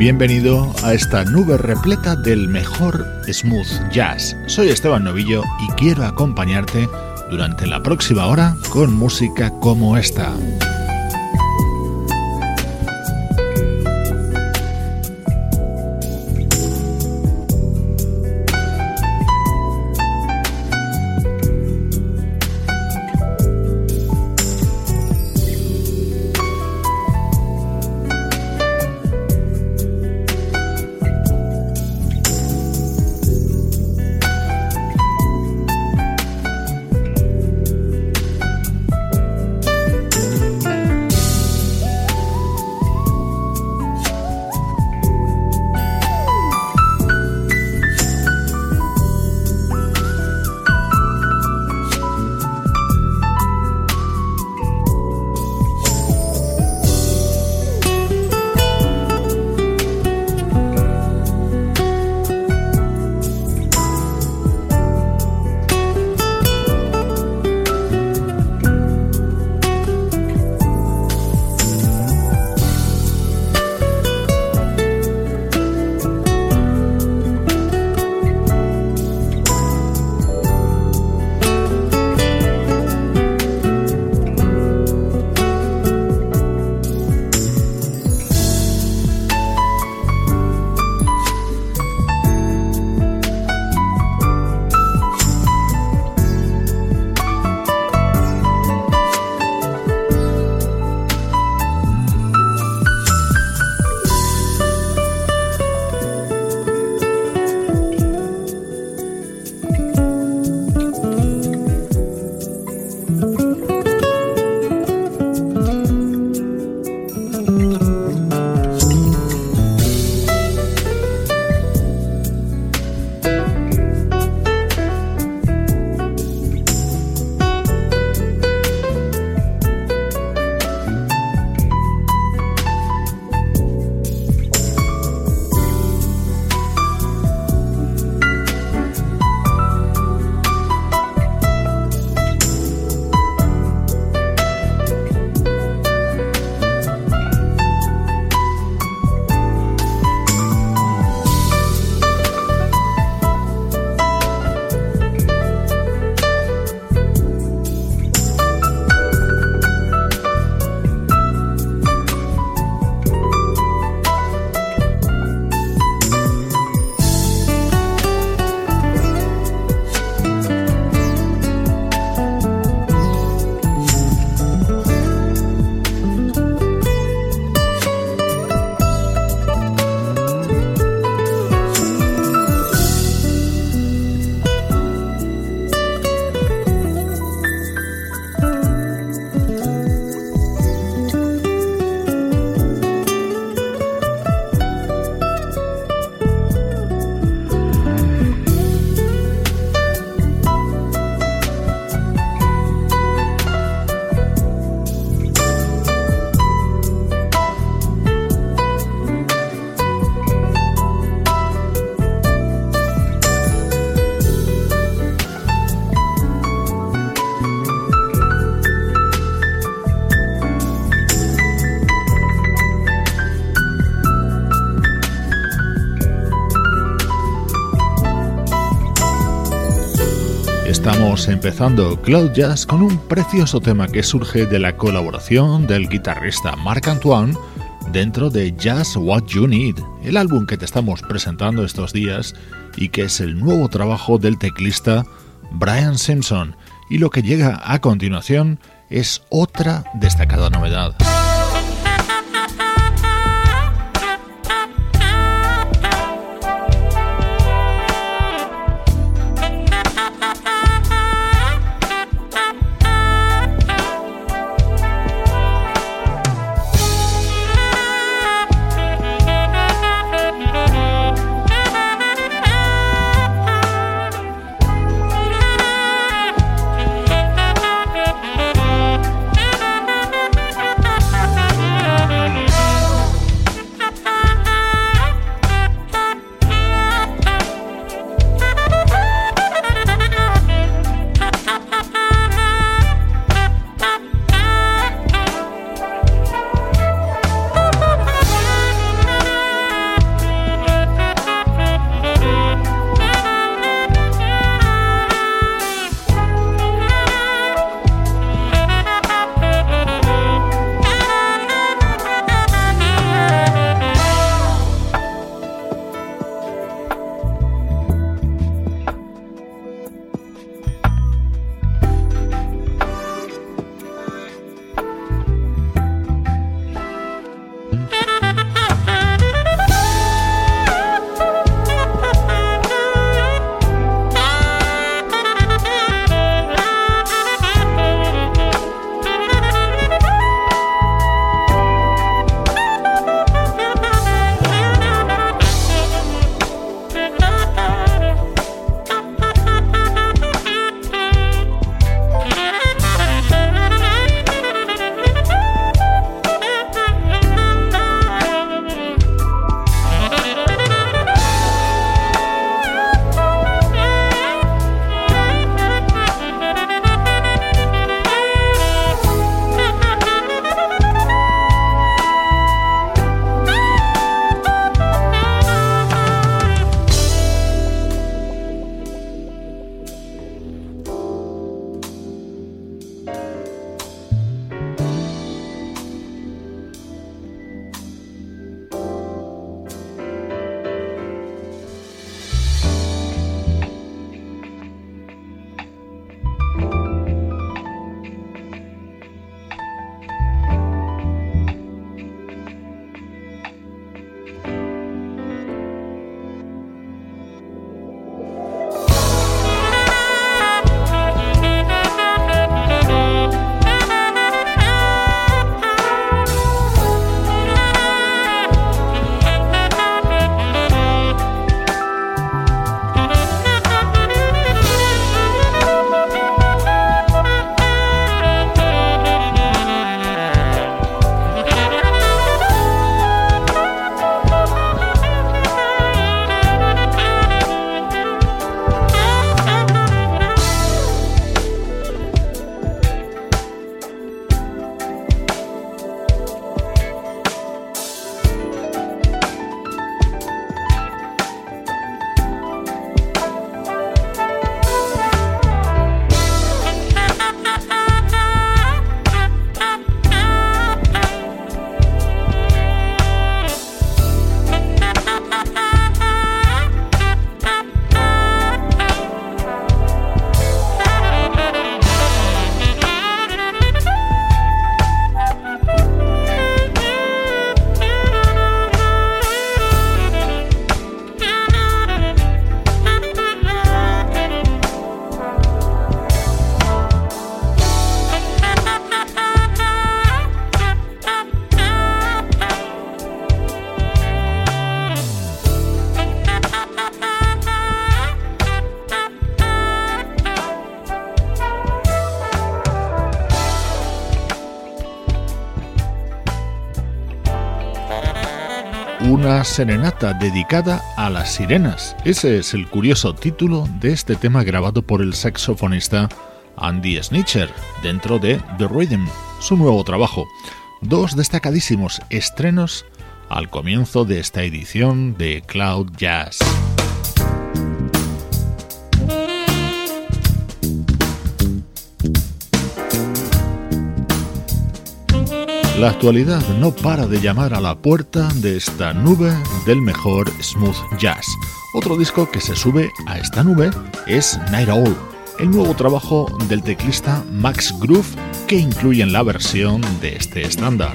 Bienvenido a esta nube repleta del mejor smooth jazz. Soy Esteban Novillo y quiero acompañarte durante la próxima hora con música como esta. Empezando Cloud Jazz con un precioso tema que surge de la colaboración del guitarrista Marc Antoine, dentro de Just What You Need, el álbum que te estamos presentando estos días y que es el nuevo trabajo del teclista Brian Simpson. Y lo que llega a continuación es otra destacada novedad. Serenata dedicada a las sirenas. Ese es el curioso título de este tema grabado por el saxofonista Andy Snitcher dentro de The Rhythm, su nuevo trabajo. Dos destacadísimos estrenos al comienzo de esta edición de Cloud Jazz. La actualidad no para de llamar a la puerta de esta nube del mejor smooth jazz. Otro disco que se sube a esta nube es Night Owl, el nuevo trabajo del teclista Max Groove que incluye en la versión de este estándar.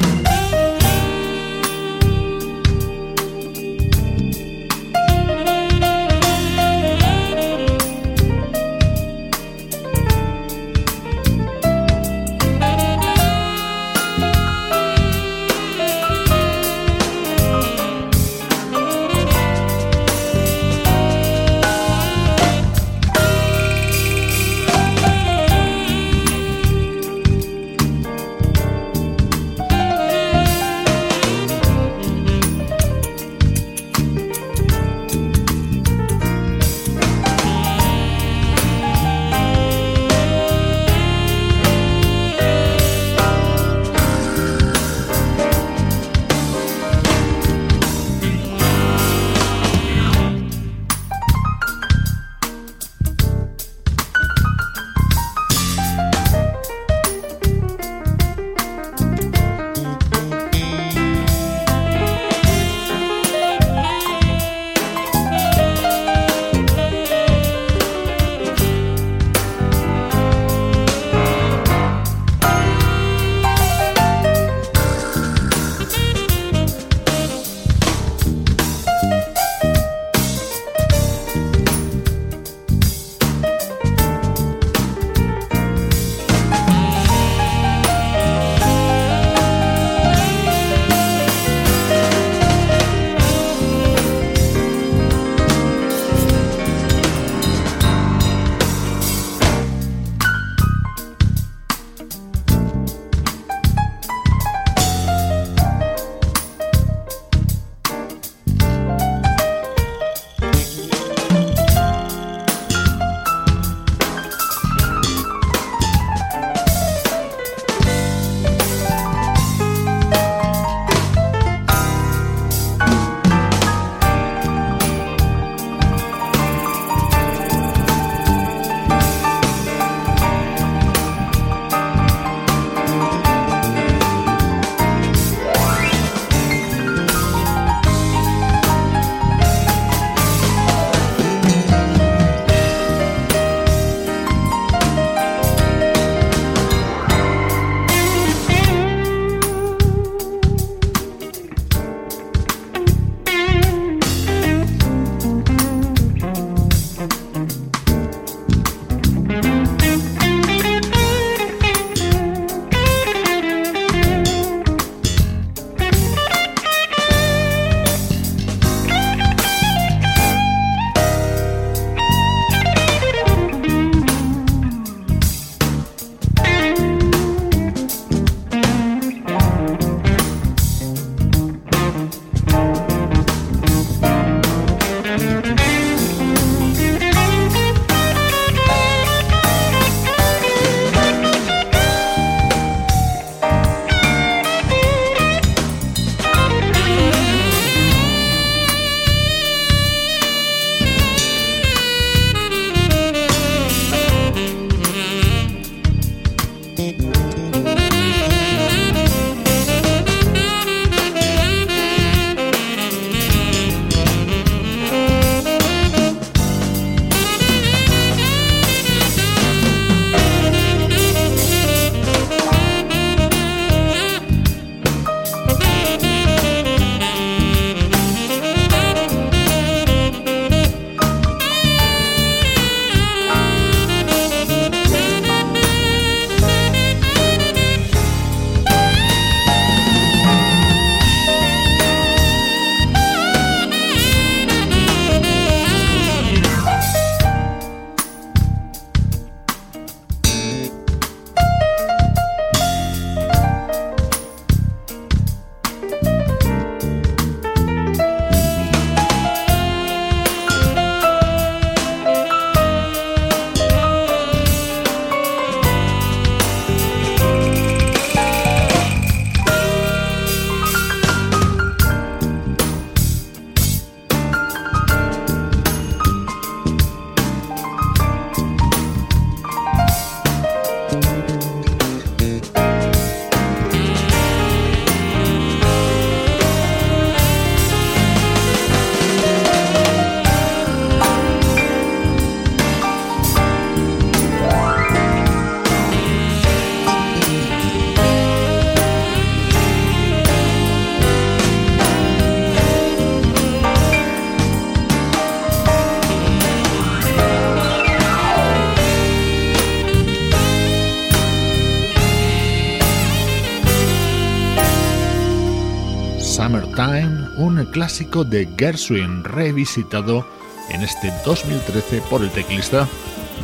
Clásico de Gershwin revisitado en este 2013 por el teclista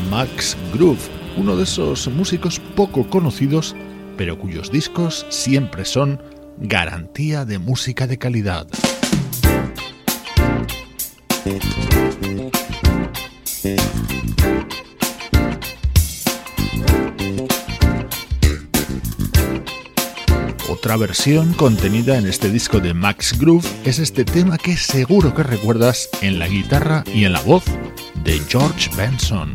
Max Groove, uno de esos músicos poco conocidos, pero cuyos discos siempre son garantía de música de calidad. Otra versión contenida en este disco de Max Groove es este tema que seguro que recuerdas en la guitarra y en la voz de George Benson.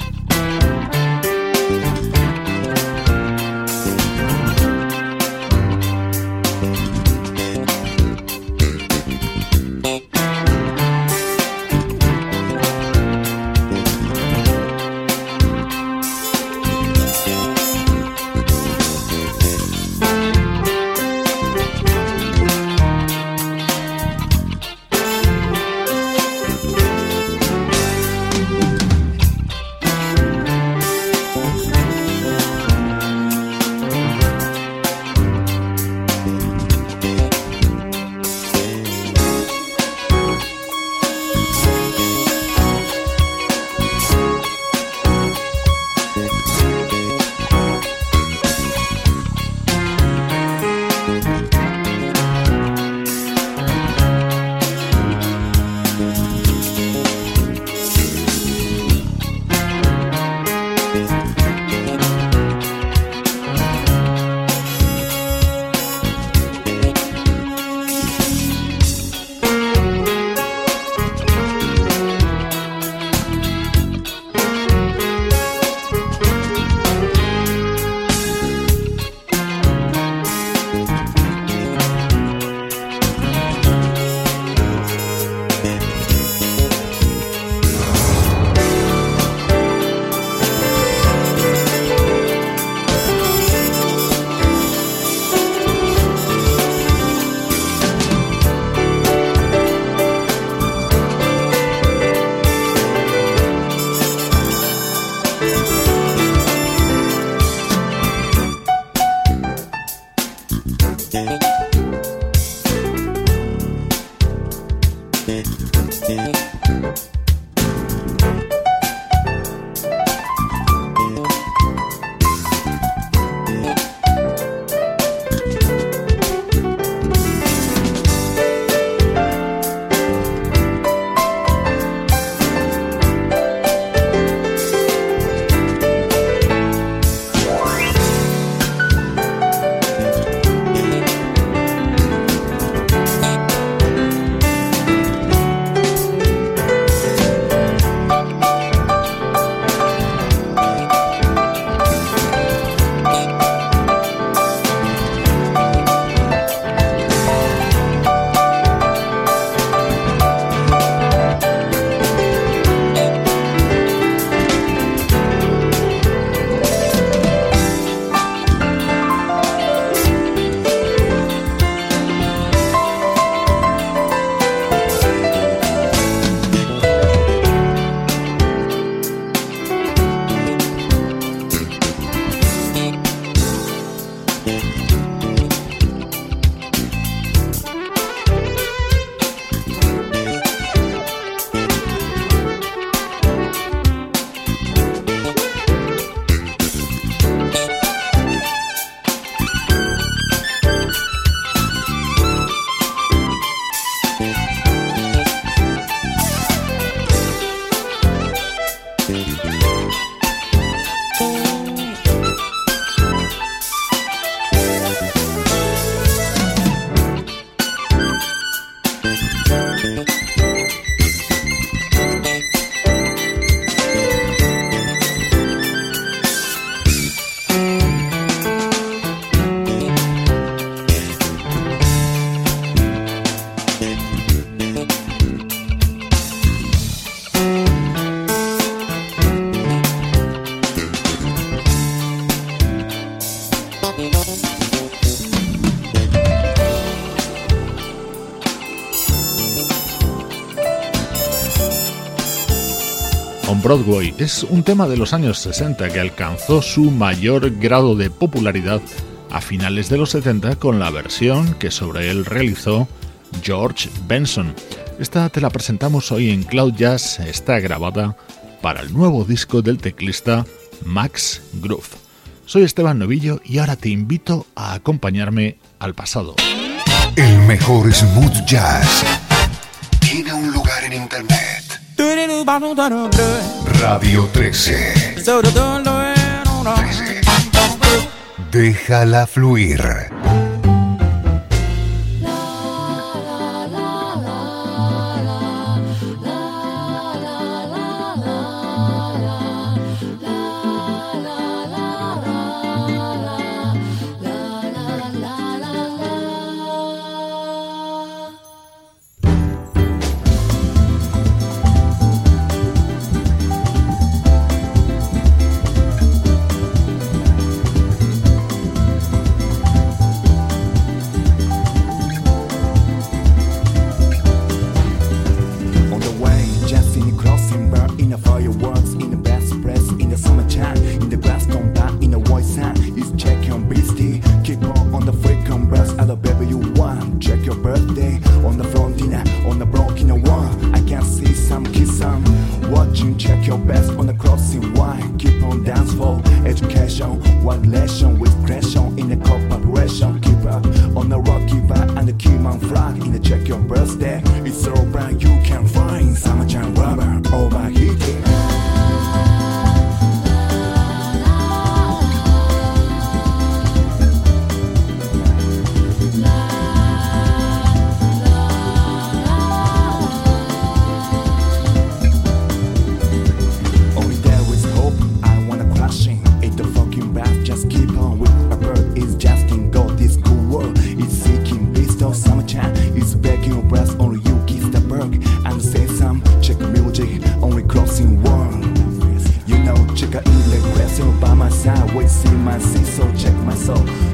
Broadway es un tema de los años 60 que alcanzó su mayor grado de popularidad a finales de los 70 con la versión que sobre él realizó George Benson. Esta te la presentamos hoy en Cloud Jazz, está grabada para el nuevo disco del teclista Max Groove. Soy Esteban Novillo y ahora te invito a acompañarme al pasado. El mejor smooth jazz tiene un lugar en internet. Radio 13. 13. Déjala fluir. see my C, so check my soul.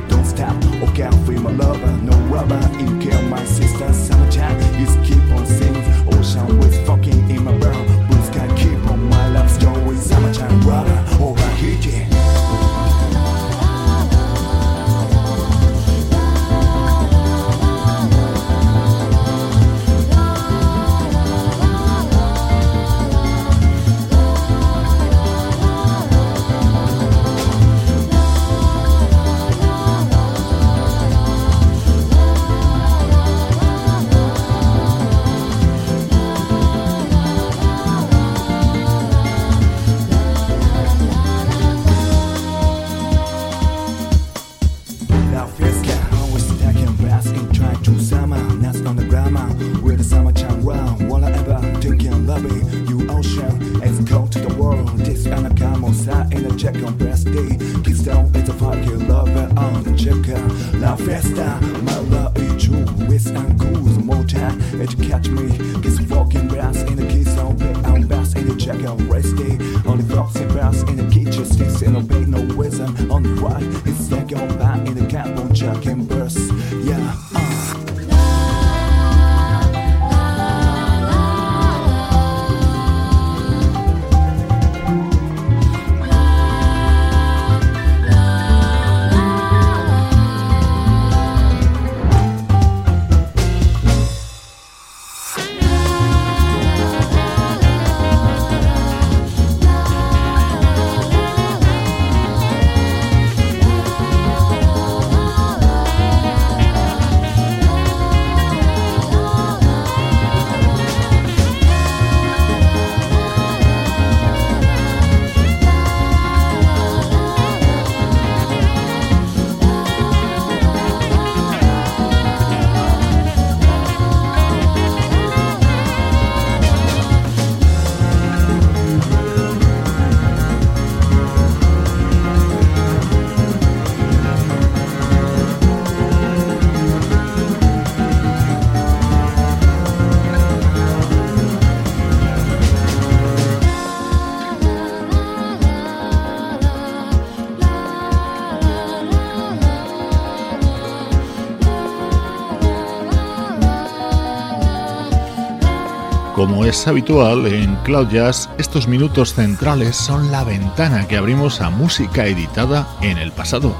Es habitual en Cloud Jazz, estos minutos centrales son la ventana que abrimos a música editada en el pasado.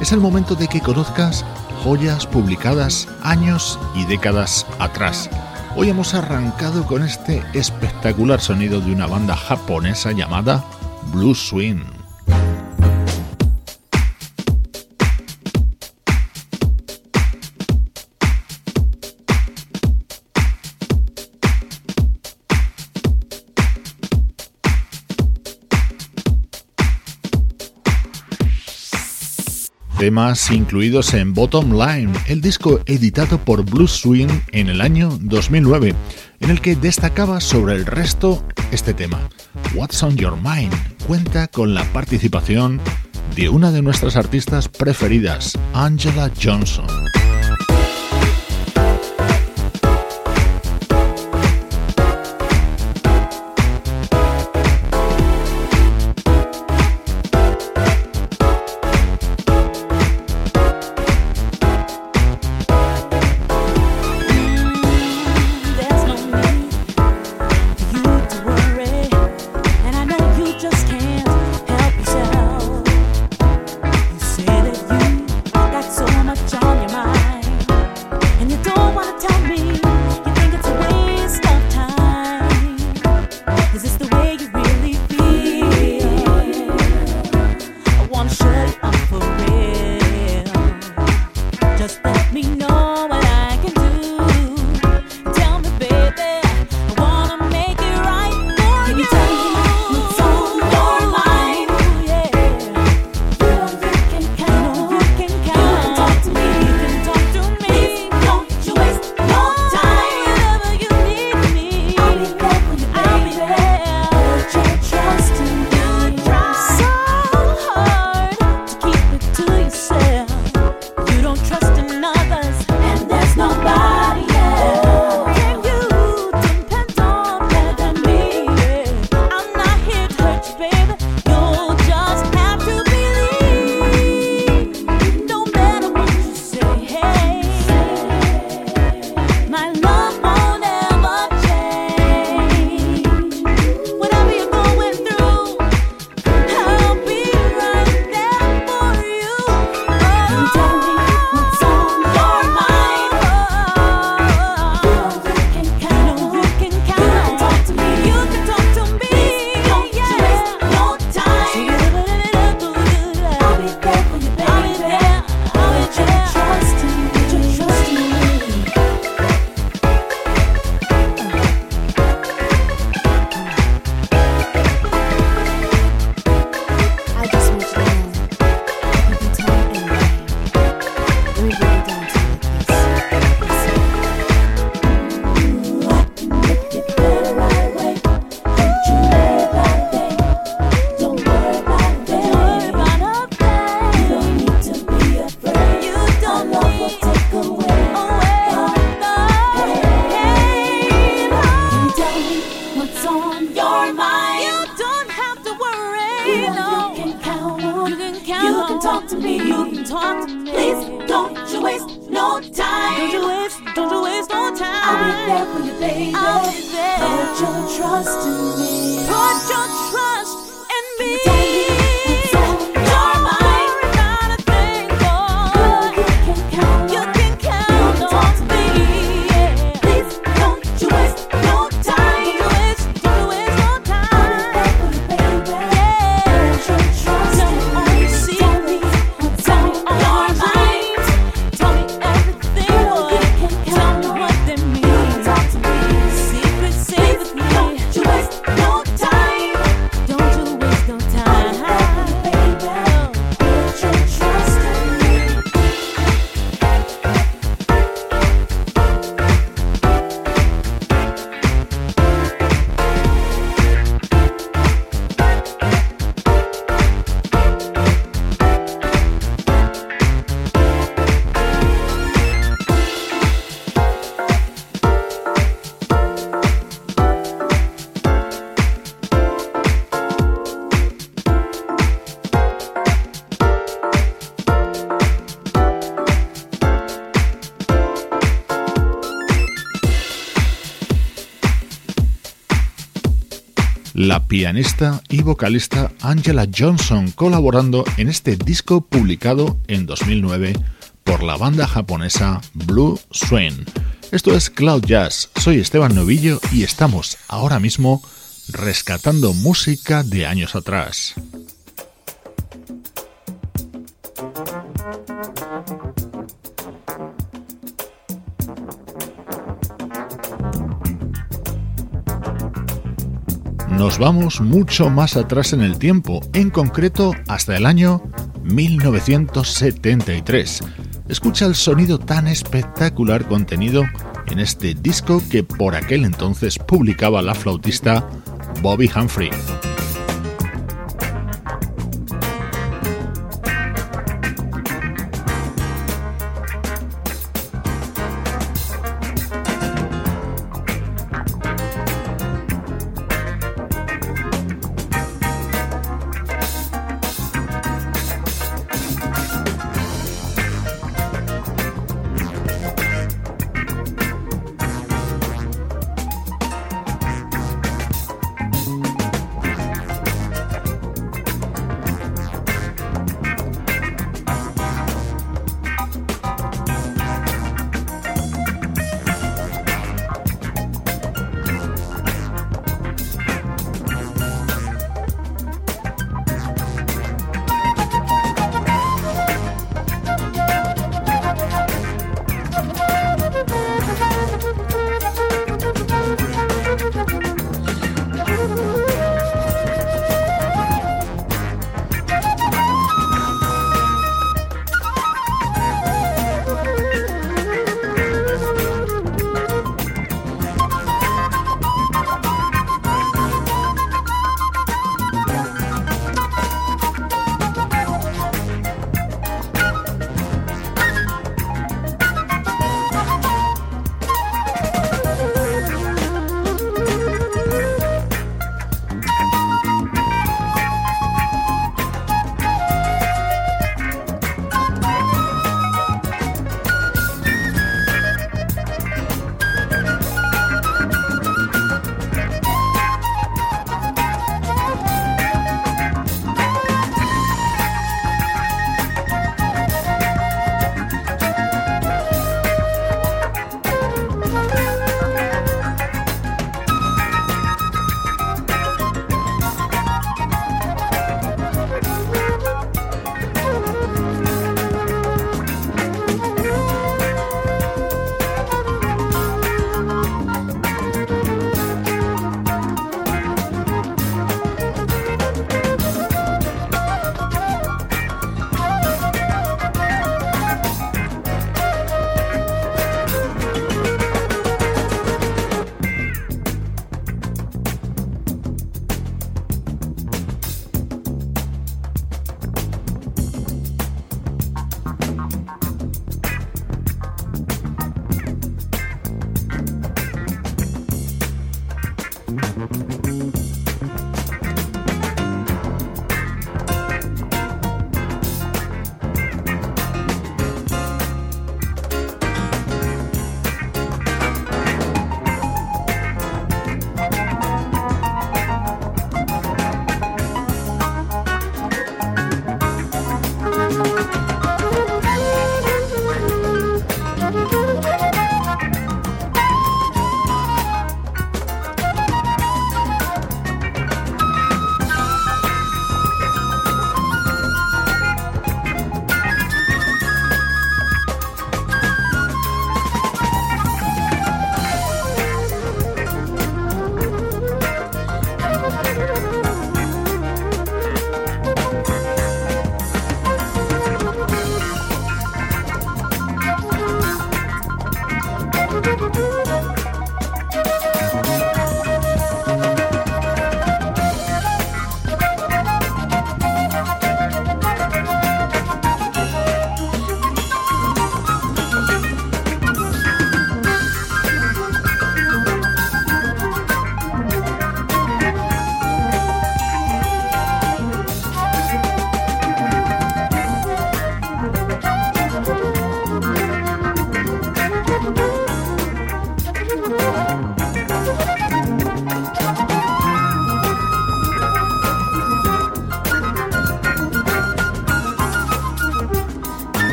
Es el momento de que conozcas joyas publicadas años y décadas atrás. Hoy hemos arrancado con este espectacular sonido de una banda japonesa llamada Blue Swing. Temas incluidos en Bottom Line, el disco editado por Blue Swing en el año 2009, en el que destacaba sobre el resto este tema. What's on Your Mind cuenta con la participación de una de nuestras artistas preferidas, Angela Johnson. La pianista y vocalista Angela Johnson colaborando en este disco publicado en 2009 por la banda japonesa Blue Swain. Esto es Cloud Jazz, soy Esteban Novillo y estamos ahora mismo rescatando música de años atrás. Nos vamos mucho más atrás en el tiempo, en concreto hasta el año 1973. Escucha el sonido tan espectacular contenido en este disco que por aquel entonces publicaba la flautista Bobby Humphrey.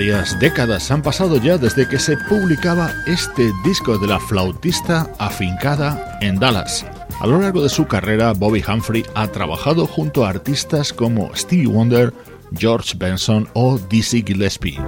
Varias décadas han pasado ya desde que se publicaba este disco de la flautista afincada en Dallas. A lo largo de su carrera, Bobby Humphrey ha trabajado junto a artistas como Stevie Wonder, George Benson o Dizzy Gillespie.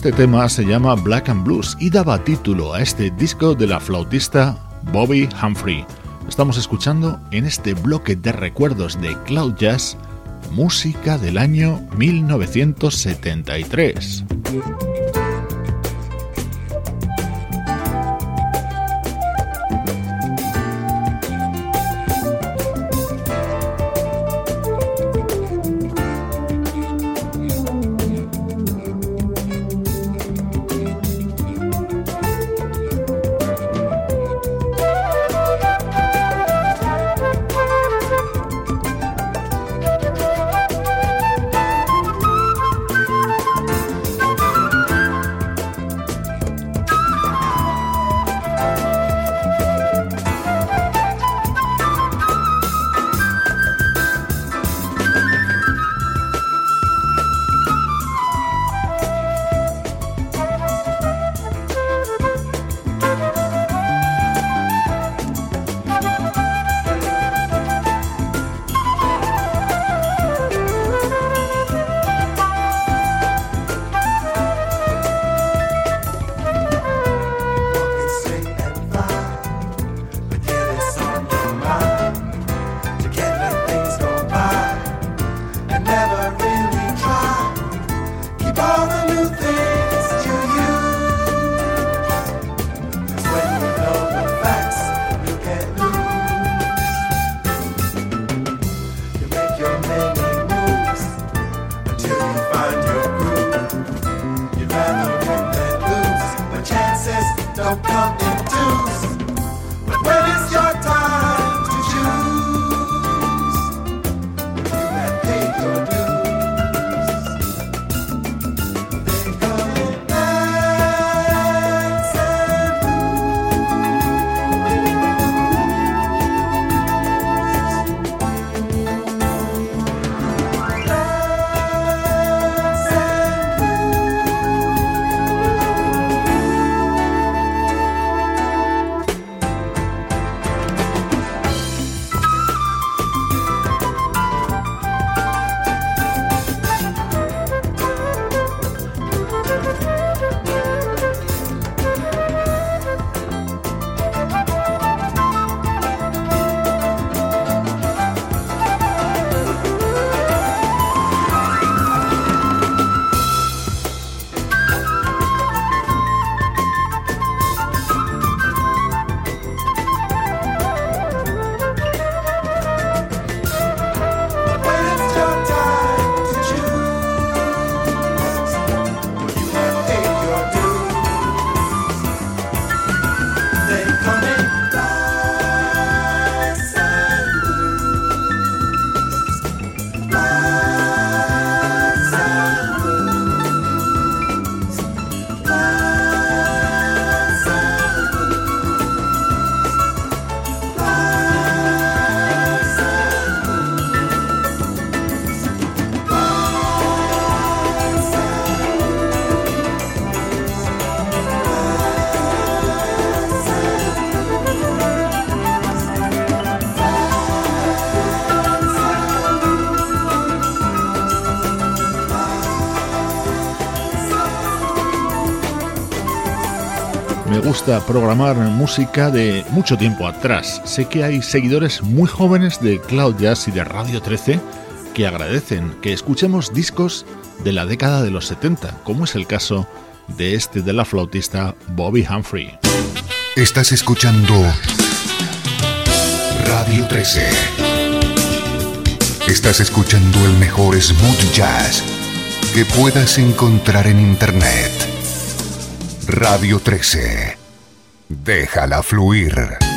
Este tema se llama Black and Blues y daba título a este disco de la flautista Bobby Humphrey. Estamos escuchando en este bloque de recuerdos de Cloud Jazz música del año 1973. Gusta programar música de mucho tiempo atrás. Sé que hay seguidores muy jóvenes de Cloud Jazz y de Radio 13 que agradecen que escuchemos discos de la década de los 70, como es el caso de este de la flautista Bobby Humphrey. Estás escuchando Radio 13. Estás escuchando el mejor smooth jazz que puedas encontrar en Internet. Radio 13. Déjala fluir.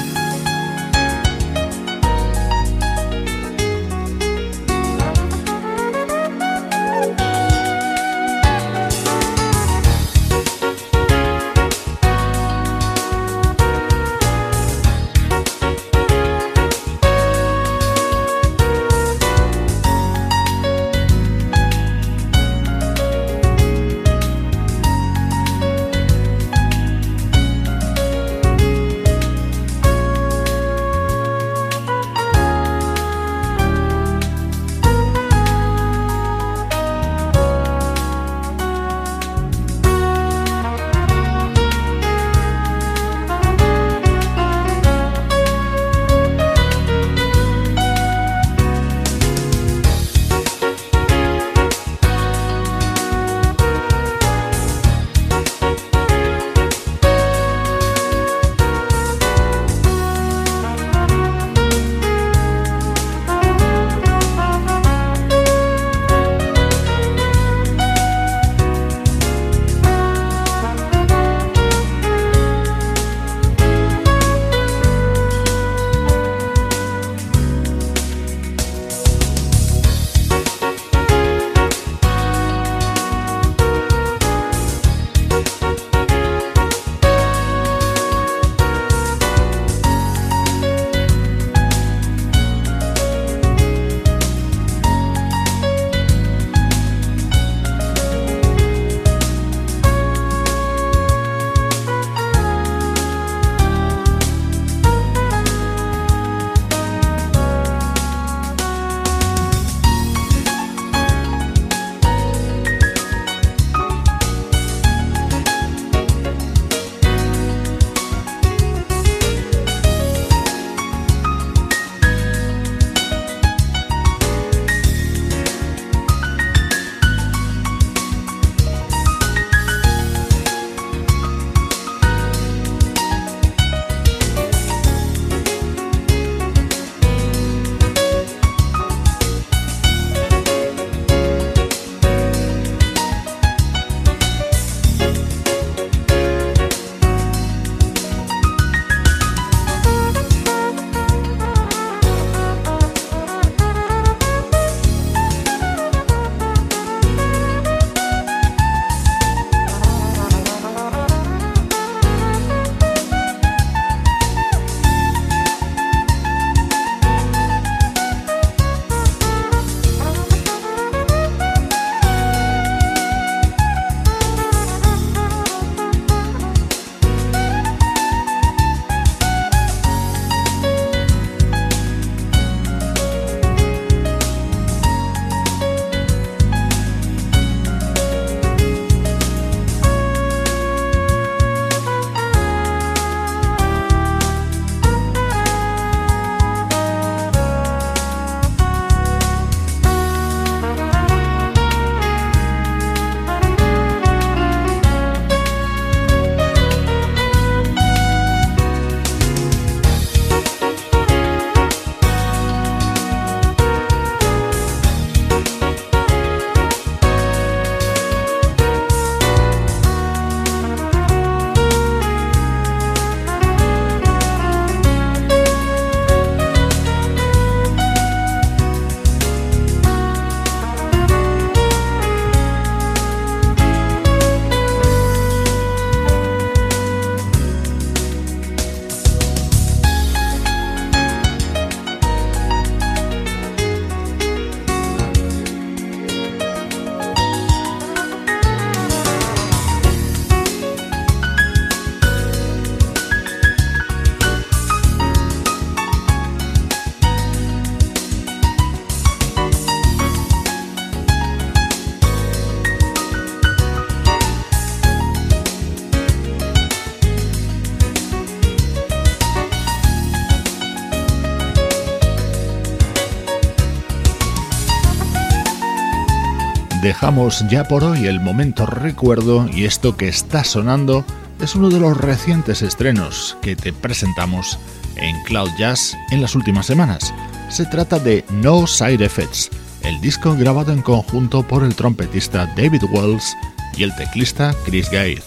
Dejamos ya por hoy el momento recuerdo y esto que está sonando es uno de los recientes estrenos que te presentamos en Cloud Jazz en las últimas semanas. Se trata de No Side Effects, el disco grabado en conjunto por el trompetista David Wells y el teclista Chris Gay.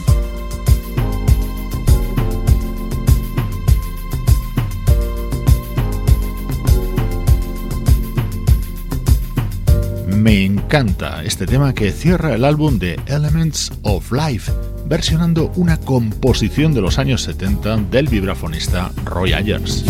Me encanta este tema que cierra el álbum de Elements of Life, versionando una composición de los años 70 del vibrafonista Roy Ayers.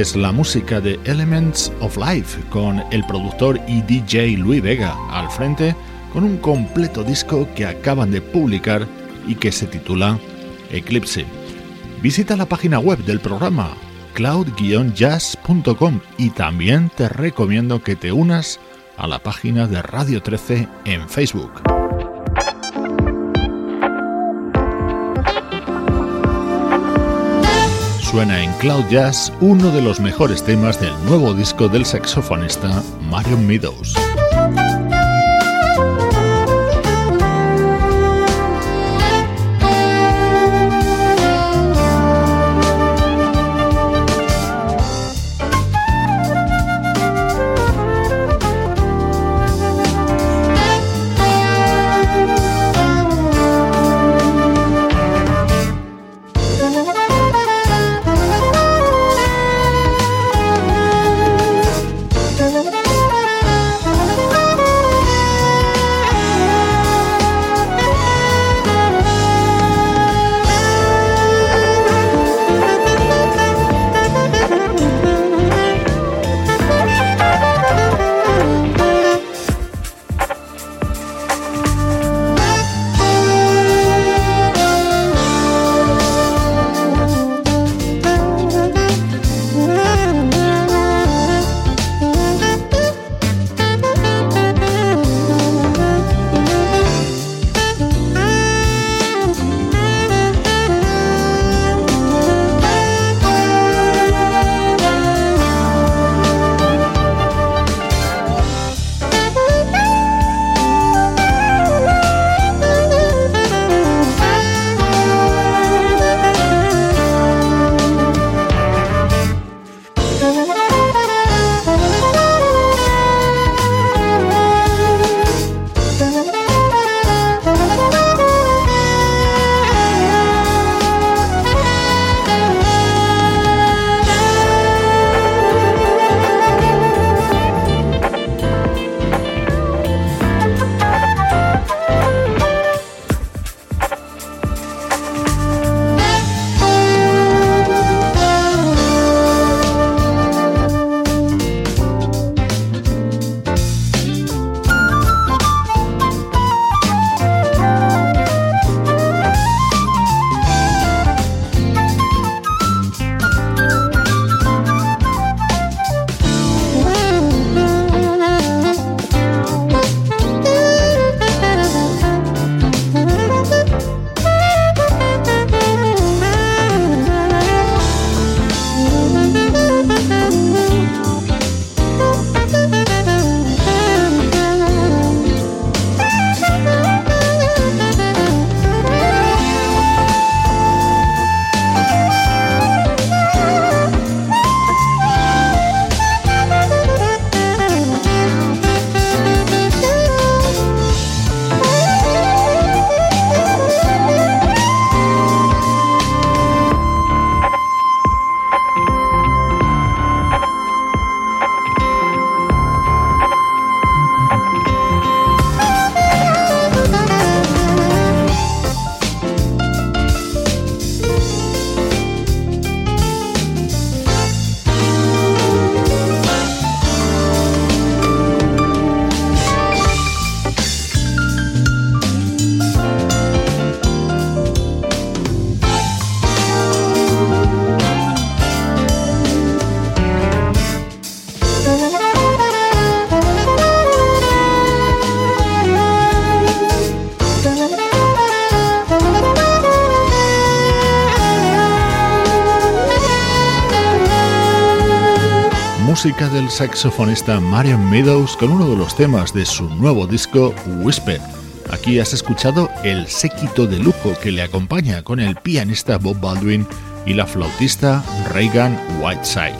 Es la música de Elements of Life con el productor y DJ Louis Vega al frente con un completo disco que acaban de publicar y que se titula Eclipse. Visita la página web del programa cloud-jazz.com y también te recomiendo que te unas a la página de Radio 13 en Facebook. Suena en Cloud Jazz uno de los mejores temas del nuevo disco del saxofonista Marion Meadows. Del saxofonista Marion Meadows con uno de los temas de su nuevo disco Whisper. Aquí has escuchado el séquito de lujo que le acompaña con el pianista Bob Baldwin y la flautista Reagan Whiteside.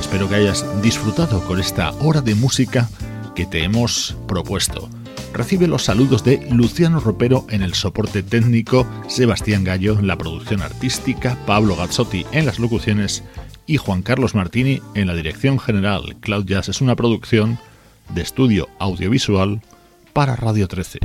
Espero que hayas disfrutado con esta hora de música que te hemos propuesto. Recibe los saludos de Luciano Ropero en el soporte técnico, Sebastián Gallo en la producción artística, Pablo Gazzotti en las locuciones y Juan Carlos Martini en la dirección general. Cloud es una producción de estudio audiovisual para Radio 13.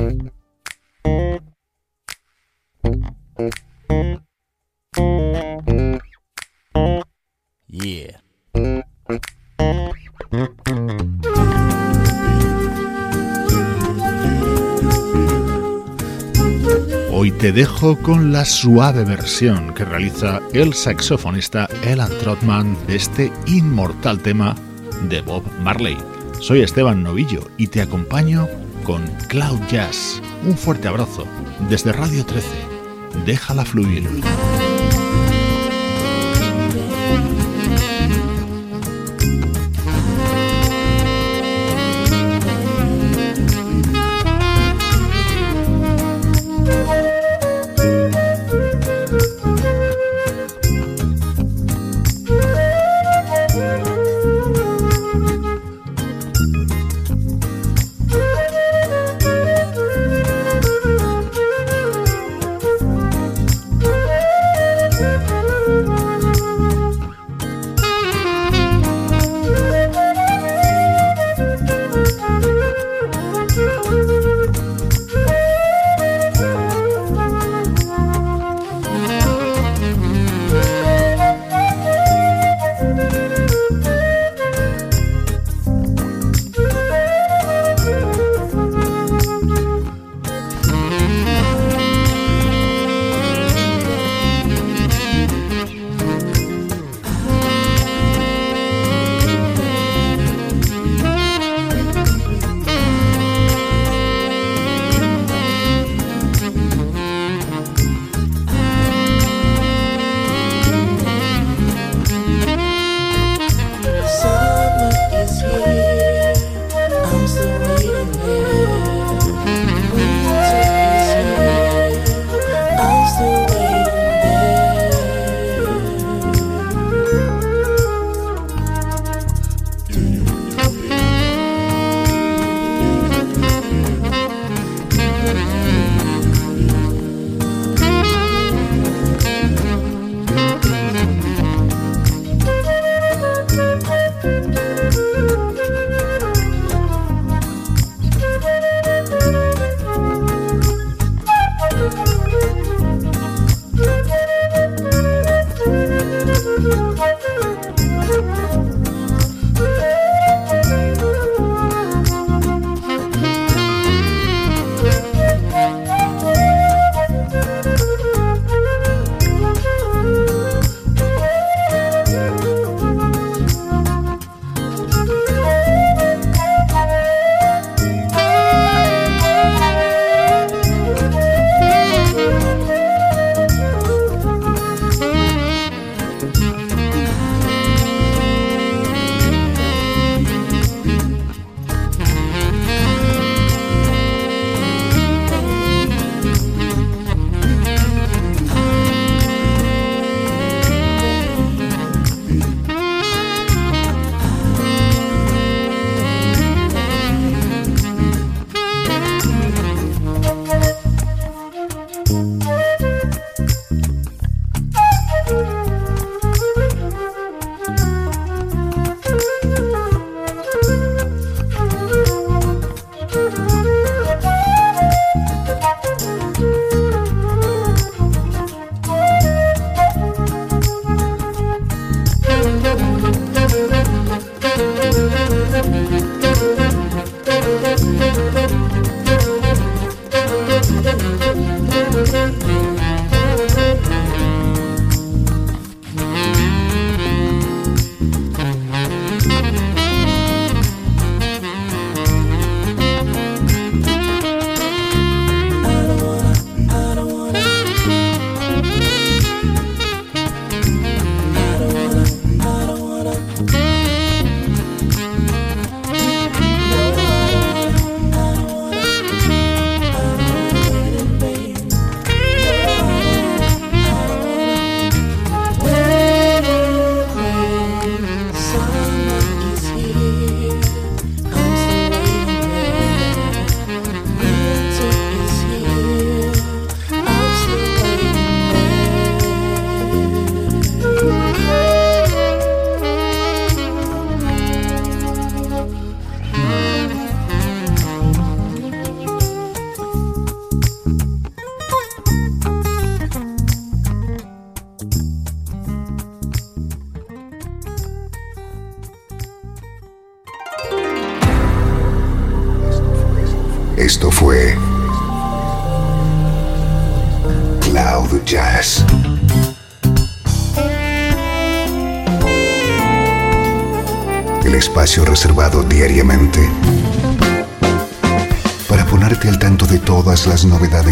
Hoy te dejo con la suave versión que realiza el saxofonista Elan Trotman de este inmortal tema de Bob Marley. Soy Esteban Novillo y te acompaño con Cloud Jazz. Un fuerte abrazo desde Radio 13. Déjala fluir.